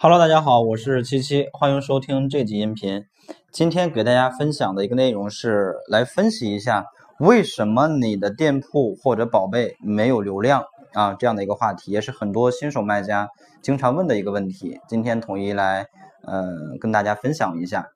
Hello，大家好，我是七七，欢迎收听这集音频。今天给大家分享的一个内容是来分析一下为什么你的店铺或者宝贝没有流量啊这样的一个话题，也是很多新手卖家经常问的一个问题。今天统一来呃跟大家分享一下。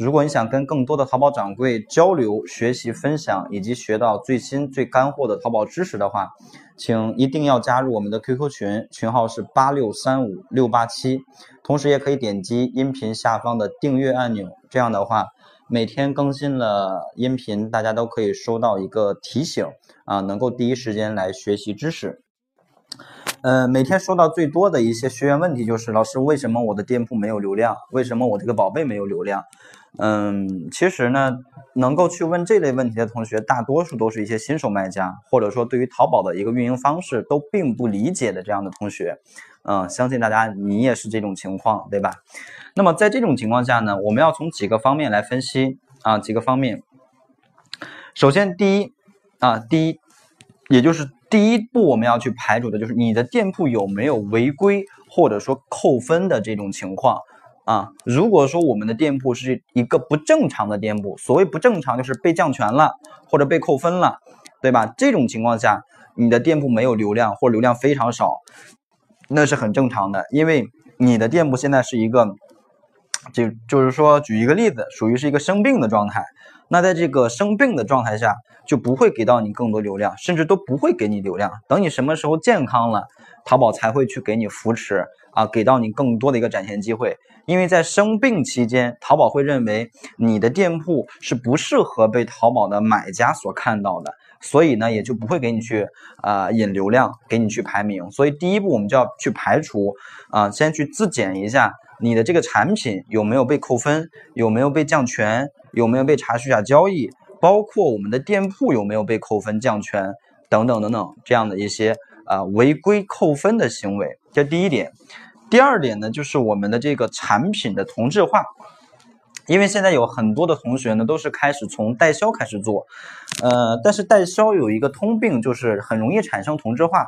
如果你想跟更多的淘宝掌柜交流、学习、分享，以及学到最新最干货的淘宝知识的话，请一定要加入我们的 QQ 群，群号是八六三五六八七。同时也可以点击音频下方的订阅按钮，这样的话，每天更新了音频，大家都可以收到一个提醒啊，能够第一时间来学习知识。呃，每天收到最多的一些学员问题就是，老师，为什么我的店铺没有流量？为什么我这个宝贝没有流量？嗯，其实呢，能够去问这类问题的同学，大多数都是一些新手卖家，或者说对于淘宝的一个运营方式都并不理解的这样的同学。嗯，相信大家你也是这种情况，对吧？那么在这种情况下呢，我们要从几个方面来分析啊，几个方面。首先，第一啊，第一，也就是。第一步，我们要去排除的就是你的店铺有没有违规或者说扣分的这种情况啊。如果说我们的店铺是一个不正常的店铺，所谓不正常就是被降权了或者被扣分了，对吧？这种情况下，你的店铺没有流量或流量非常少，那是很正常的，因为你的店铺现在是一个，就就是说举一个例子，属于是一个生病的状态。那在这个生病的状态下，就不会给到你更多流量，甚至都不会给你流量。等你什么时候健康了，淘宝才会去给你扶持啊，给到你更多的一个展现机会。因为在生病期间，淘宝会认为你的店铺是不适合被淘宝的买家所看到的，所以呢，也就不会给你去啊引流量，给你去排名。所以第一步，我们就要去排除啊，先去自检一下你的这个产品有没有被扣分，有没有被降权。有没有被查虚假交易？包括我们的店铺有没有被扣分、降权等等等等这样的一些啊违规扣分的行为，这第一点。第二点呢，就是我们的这个产品的同质化。因为现在有很多的同学呢，都是开始从代销开始做，呃，但是代销有一个通病，就是很容易产生同质化。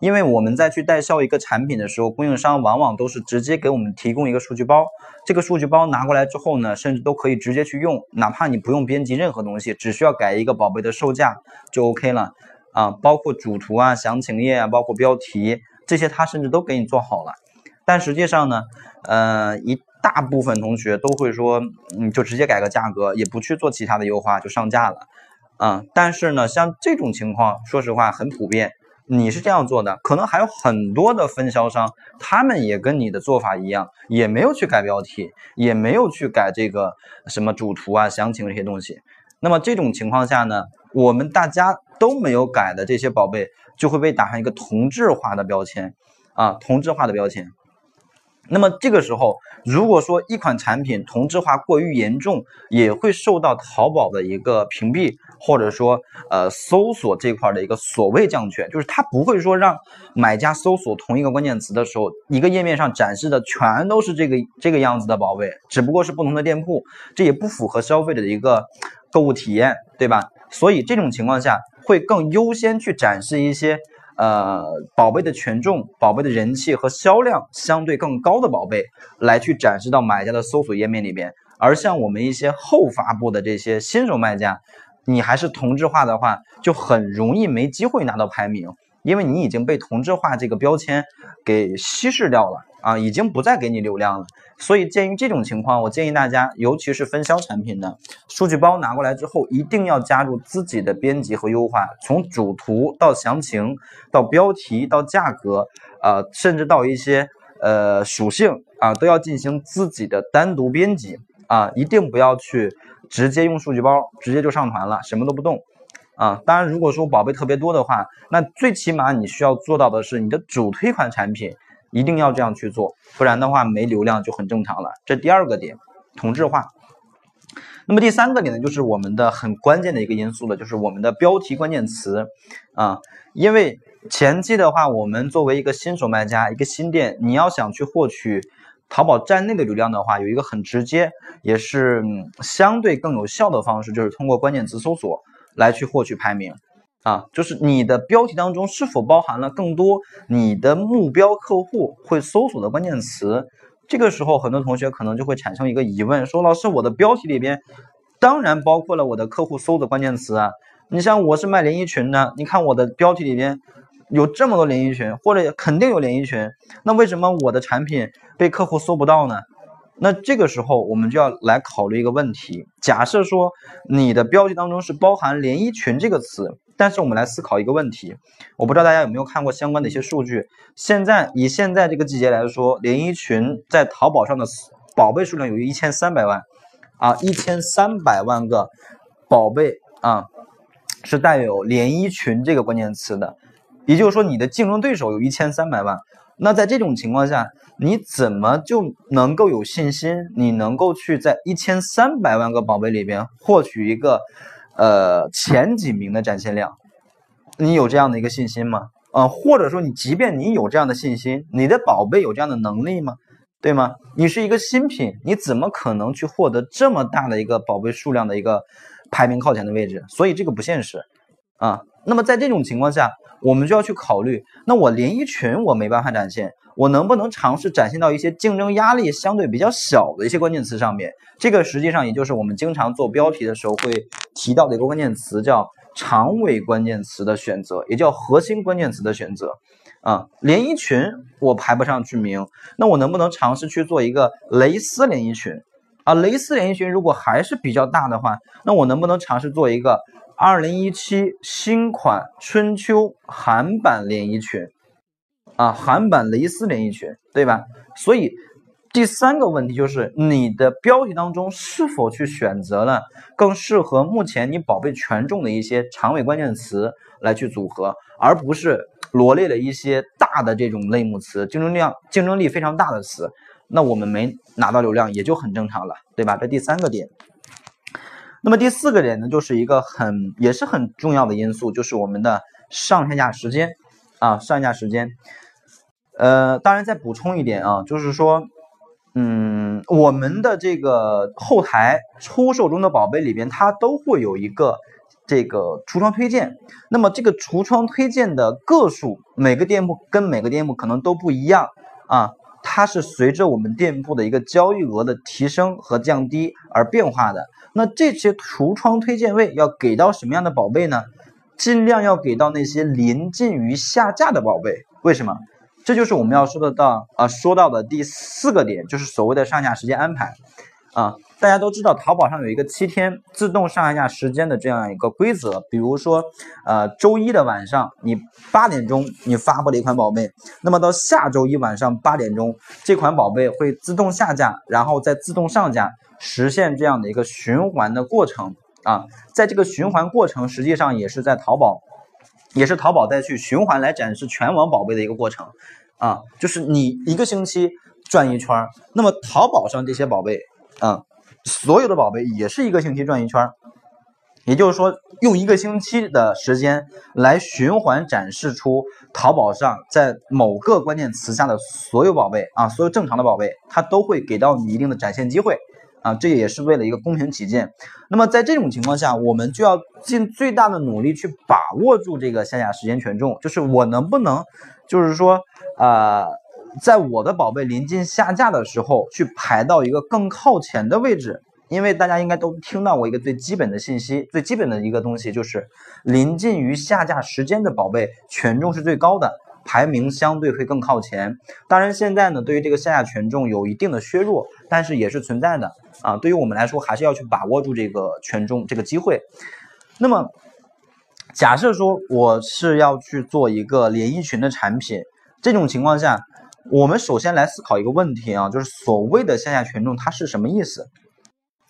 因为我们在去代销一个产品的时候，供应商往往都是直接给我们提供一个数据包，这个数据包拿过来之后呢，甚至都可以直接去用，哪怕你不用编辑任何东西，只需要改一个宝贝的售价就 OK 了啊，包括主图啊、详情页啊、包括标题这些，他甚至都给你做好了。但实际上呢，呃，一大部分同学都会说，嗯，就直接改个价格，也不去做其他的优化就上架了，啊，但是呢，像这种情况，说实话很普遍。你是这样做的，可能还有很多的分销商，他们也跟你的做法一样，也没有去改标题，也没有去改这个什么主图啊、详情这些东西。那么这种情况下呢，我们大家都没有改的这些宝贝，就会被打上一个同质化的标签，啊，同质化的标签。那么这个时候，如果说一款产品同质化过于严重，也会受到淘宝的一个屏蔽，或者说呃搜索这块的一个所谓降权，就是它不会说让买家搜索同一个关键词的时候，一个页面上展示的全都是这个这个样子的宝贝，只不过是不同的店铺，这也不符合消费者的一个购物体验，对吧？所以这种情况下，会更优先去展示一些。呃，宝贝的权重、宝贝的人气和销量相对更高的宝贝，来去展示到买家的搜索页面里边。而像我们一些后发布的这些新手卖家，你还是同质化的话，就很容易没机会拿到排名。因为你已经被同质化这个标签给稀释掉了啊，已经不再给你流量了。所以鉴于这种情况，我建议大家，尤其是分销产品的数据包拿过来之后，一定要加入自己的编辑和优化，从主图到详情，到标题，到价格，呃，甚至到一些呃属性啊，都要进行自己的单独编辑啊，一定不要去直接用数据包，直接就上传了，什么都不动。啊，当然，如果说宝贝特别多的话，那最起码你需要做到的是，你的主推款产品一定要这样去做，不然的话没流量就很正常了。这第二个点，同质化。那么第三个点呢，就是我们的很关键的一个因素了，就是我们的标题关键词啊，因为前期的话，我们作为一个新手卖家，一个新店，你要想去获取淘宝站内的流量的话，有一个很直接，也是相对更有效的方式，就是通过关键词搜索。来去获取排名，啊，就是你的标题当中是否包含了更多你的目标客户会搜索的关键词，这个时候很多同学可能就会产生一个疑问，说老师，我的标题里边当然包括了我的客户搜的关键词啊。你像我是卖连衣裙的，你看我的标题里边有这么多连衣裙，或者肯定有连衣裙，那为什么我的产品被客户搜不到呢？那这个时候我们就要来考虑一个问题：假设说你的标题当中是包含连衣裙这个词，但是我们来思考一个问题，我不知道大家有没有看过相关的一些数据。现在以现在这个季节来说，连衣裙在淘宝上的宝贝数量有一千三百万啊，一千三百万个宝贝啊。是带有连衣裙这个关键词的，也就是说你的竞争对手有一千三百万，那在这种情况下，你怎么就能够有信心，你能够去在一千三百万个宝贝里边获取一个呃前几名的展现量？你有这样的一个信心吗？啊，或者说你即便你有这样的信心，你的宝贝有这样的能力吗？对吗？你是一个新品，你怎么可能去获得这么大的一个宝贝数量的一个？排名靠前的位置，所以这个不现实啊。那么在这种情况下，我们就要去考虑，那我连衣裙我没办法展现，我能不能尝试展现到一些竞争压力相对比较小的一些关键词上面？这个实际上也就是我们经常做标题的时候会提到的一个关键词，叫长尾关键词的选择，也叫核心关键词的选择啊。连衣裙我排不上去名，那我能不能尝试去做一个蕾丝连衣裙？啊，蕾丝连衣裙如果还是比较大的话，那我能不能尝试做一个二零一七新款春秋韩版连衣裙？啊，韩版蕾丝连衣裙，对吧？所以第三个问题就是你的标题当中是否去选择了更适合目前你宝贝权重的一些长尾关键词来去组合，而不是罗列了一些大的这种类目词，竞争量竞争力非常大的词。那我们没拿到流量也就很正常了，对吧？这第三个点。那么第四个点呢，就是一个很也是很重要的因素，就是我们的上下架时间啊，上架时间。呃，当然再补充一点啊，就是说，嗯，我们的这个后台出售中的宝贝里边，它都会有一个这个橱窗推荐。那么这个橱窗推荐的个数，每个店铺跟每个店铺可能都不一样啊。它是随着我们店铺的一个交易额的提升和降低而变化的。那这些橱窗推荐位要给到什么样的宝贝呢？尽量要给到那些临近于下架的宝贝。为什么？这就是我们要说的到啊，说到的第四个点，就是所谓的上下时间安排啊。大家都知道，淘宝上有一个七天自动上架时间的这样一个规则。比如说，呃，周一的晚上你八点钟你发布了一款宝贝，那么到下周一晚上八点钟，这款宝贝会自动下架，然后再自动上架，实现这样的一个循环的过程啊。在这个循环过程，实际上也是在淘宝，也是淘宝再去循环来展示全网宝贝的一个过程啊。就是你一个星期转一圈，那么淘宝上这些宝贝啊。所有的宝贝也是一个星期转一圈，也就是说，用一个星期的时间来循环展示出淘宝上在某个关键词下的所有宝贝啊，所有正常的宝贝，它都会给到你一定的展现机会啊，这也是为了一个公平起见。那么在这种情况下，我们就要尽最大的努力去把握住这个下架时间权重，就是我能不能，就是说啊。在我的宝贝临近下架的时候，去排到一个更靠前的位置，因为大家应该都听到过一个最基本的信息，最基本的一个东西就是临近于下架时间的宝贝权重是最高的，排名相对会更靠前。当然，现在呢，对于这个下架权重有一定的削弱，但是也是存在的啊。对于我们来说，还是要去把握住这个权重这个机会。那么，假设说我是要去做一个连衣裙的产品，这种情况下。我们首先来思考一个问题啊，就是所谓的下架权重它是什么意思？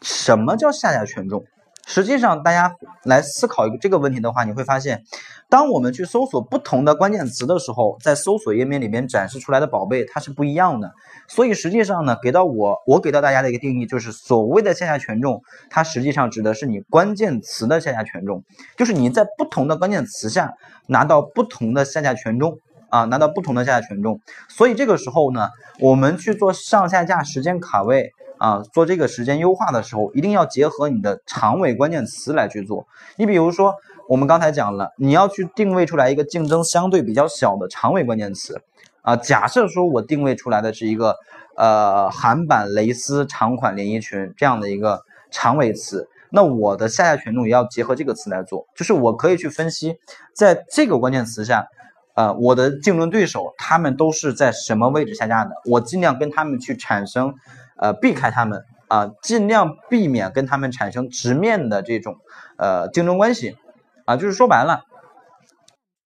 什么叫下架权重？实际上，大家来思考一个这个问题的话，你会发现，当我们去搜索不同的关键词的时候，在搜索页面里面展示出来的宝贝它是不一样的。所以实际上呢，给到我，我给到大家的一个定义就是，所谓的下架权重，它实际上指的是你关键词的下架权重，就是你在不同的关键词下拿到不同的下架权重。啊，拿到不同的下架权重，所以这个时候呢，我们去做上下架时间卡位啊，做这个时间优化的时候，一定要结合你的长尾关键词来去做。你比如说，我们刚才讲了，你要去定位出来一个竞争相对比较小的长尾关键词啊。假设说我定位出来的是一个呃韩版蕾丝长款连衣裙这样的一个长尾词，那我的下架权重也要结合这个词来做，就是我可以去分析，在这个关键词下，呃，我的竞争对手他们都是在什么位置下架的，我尽量跟他们去产生，呃，避开他们啊，尽量避免跟他们产生直面的这种呃竞争关系。啊，就是说白了。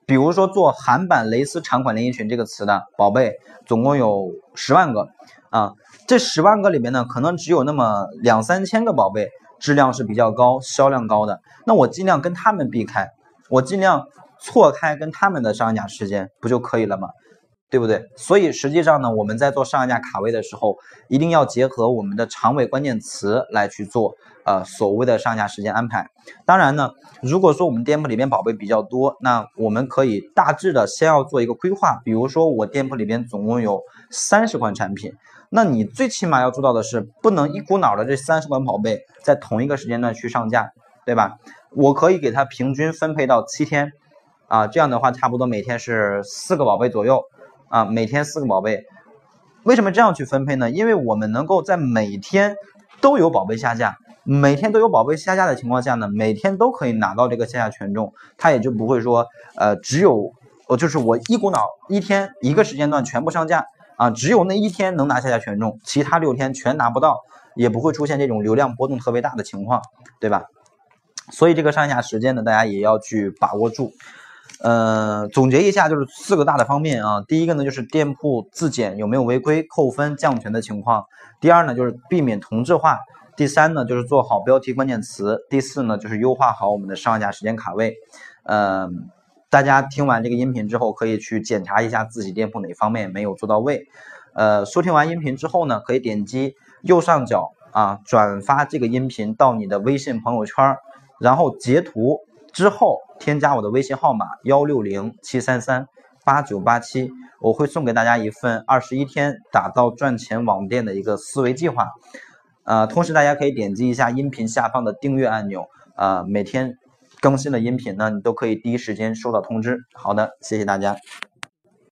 比如说做韩版蕾丝长款连衣裙这个词的宝贝，总共有十万个。啊，这十万个里面呢，可能只有那么两三千个宝贝质量是比较高、销量高的，那我尽量跟他们避开，我尽量错开跟他们的上架时间，不就可以了吗？对不对？所以实际上呢，我们在做上架卡位的时候，一定要结合我们的长尾关键词来去做，呃，所谓的上架时间安排。当然呢，如果说我们店铺里边宝贝比较多，那我们可以大致的先要做一个规划。比如说我店铺里边总共有三十款产品，那你最起码要做到的是，不能一股脑的这三十款宝贝在同一个时间段去上架，对吧？我可以给它平均分配到七天，啊，这样的话差不多每天是四个宝贝左右。啊，每天四个宝贝，为什么这样去分配呢？因为我们能够在每天都有宝贝下架，每天都有宝贝下架的情况下呢，每天都可以拿到这个下架权重，它也就不会说，呃，只有，呃，就是我一股脑一天一个时间段全部上架啊，只有那一天能拿下架权重，其他六天全拿不到，也不会出现这种流量波动特别大的情况，对吧？所以这个上下时间呢，大家也要去把握住。呃，总结一下就是四个大的方面啊。第一个呢，就是店铺自检有没有违规、扣分、降权的情况；第二呢，就是避免同质化；第三呢，就是做好标题关键词；第四呢，就是优化好我们的上架时间卡位。呃，大家听完这个音频之后，可以去检查一下自己店铺哪方面没有做到位。呃，收听完音频之后呢，可以点击右上角啊，转发这个音频到你的微信朋友圈，然后截图。之后添加我的微信号码幺六零七三三八九八七，我会送给大家一份二十一天打造赚钱网店的一个思维计划。呃，同时大家可以点击一下音频下方的订阅按钮，呃，每天更新的音频呢，你都可以第一时间收到通知。好的，谢谢大家。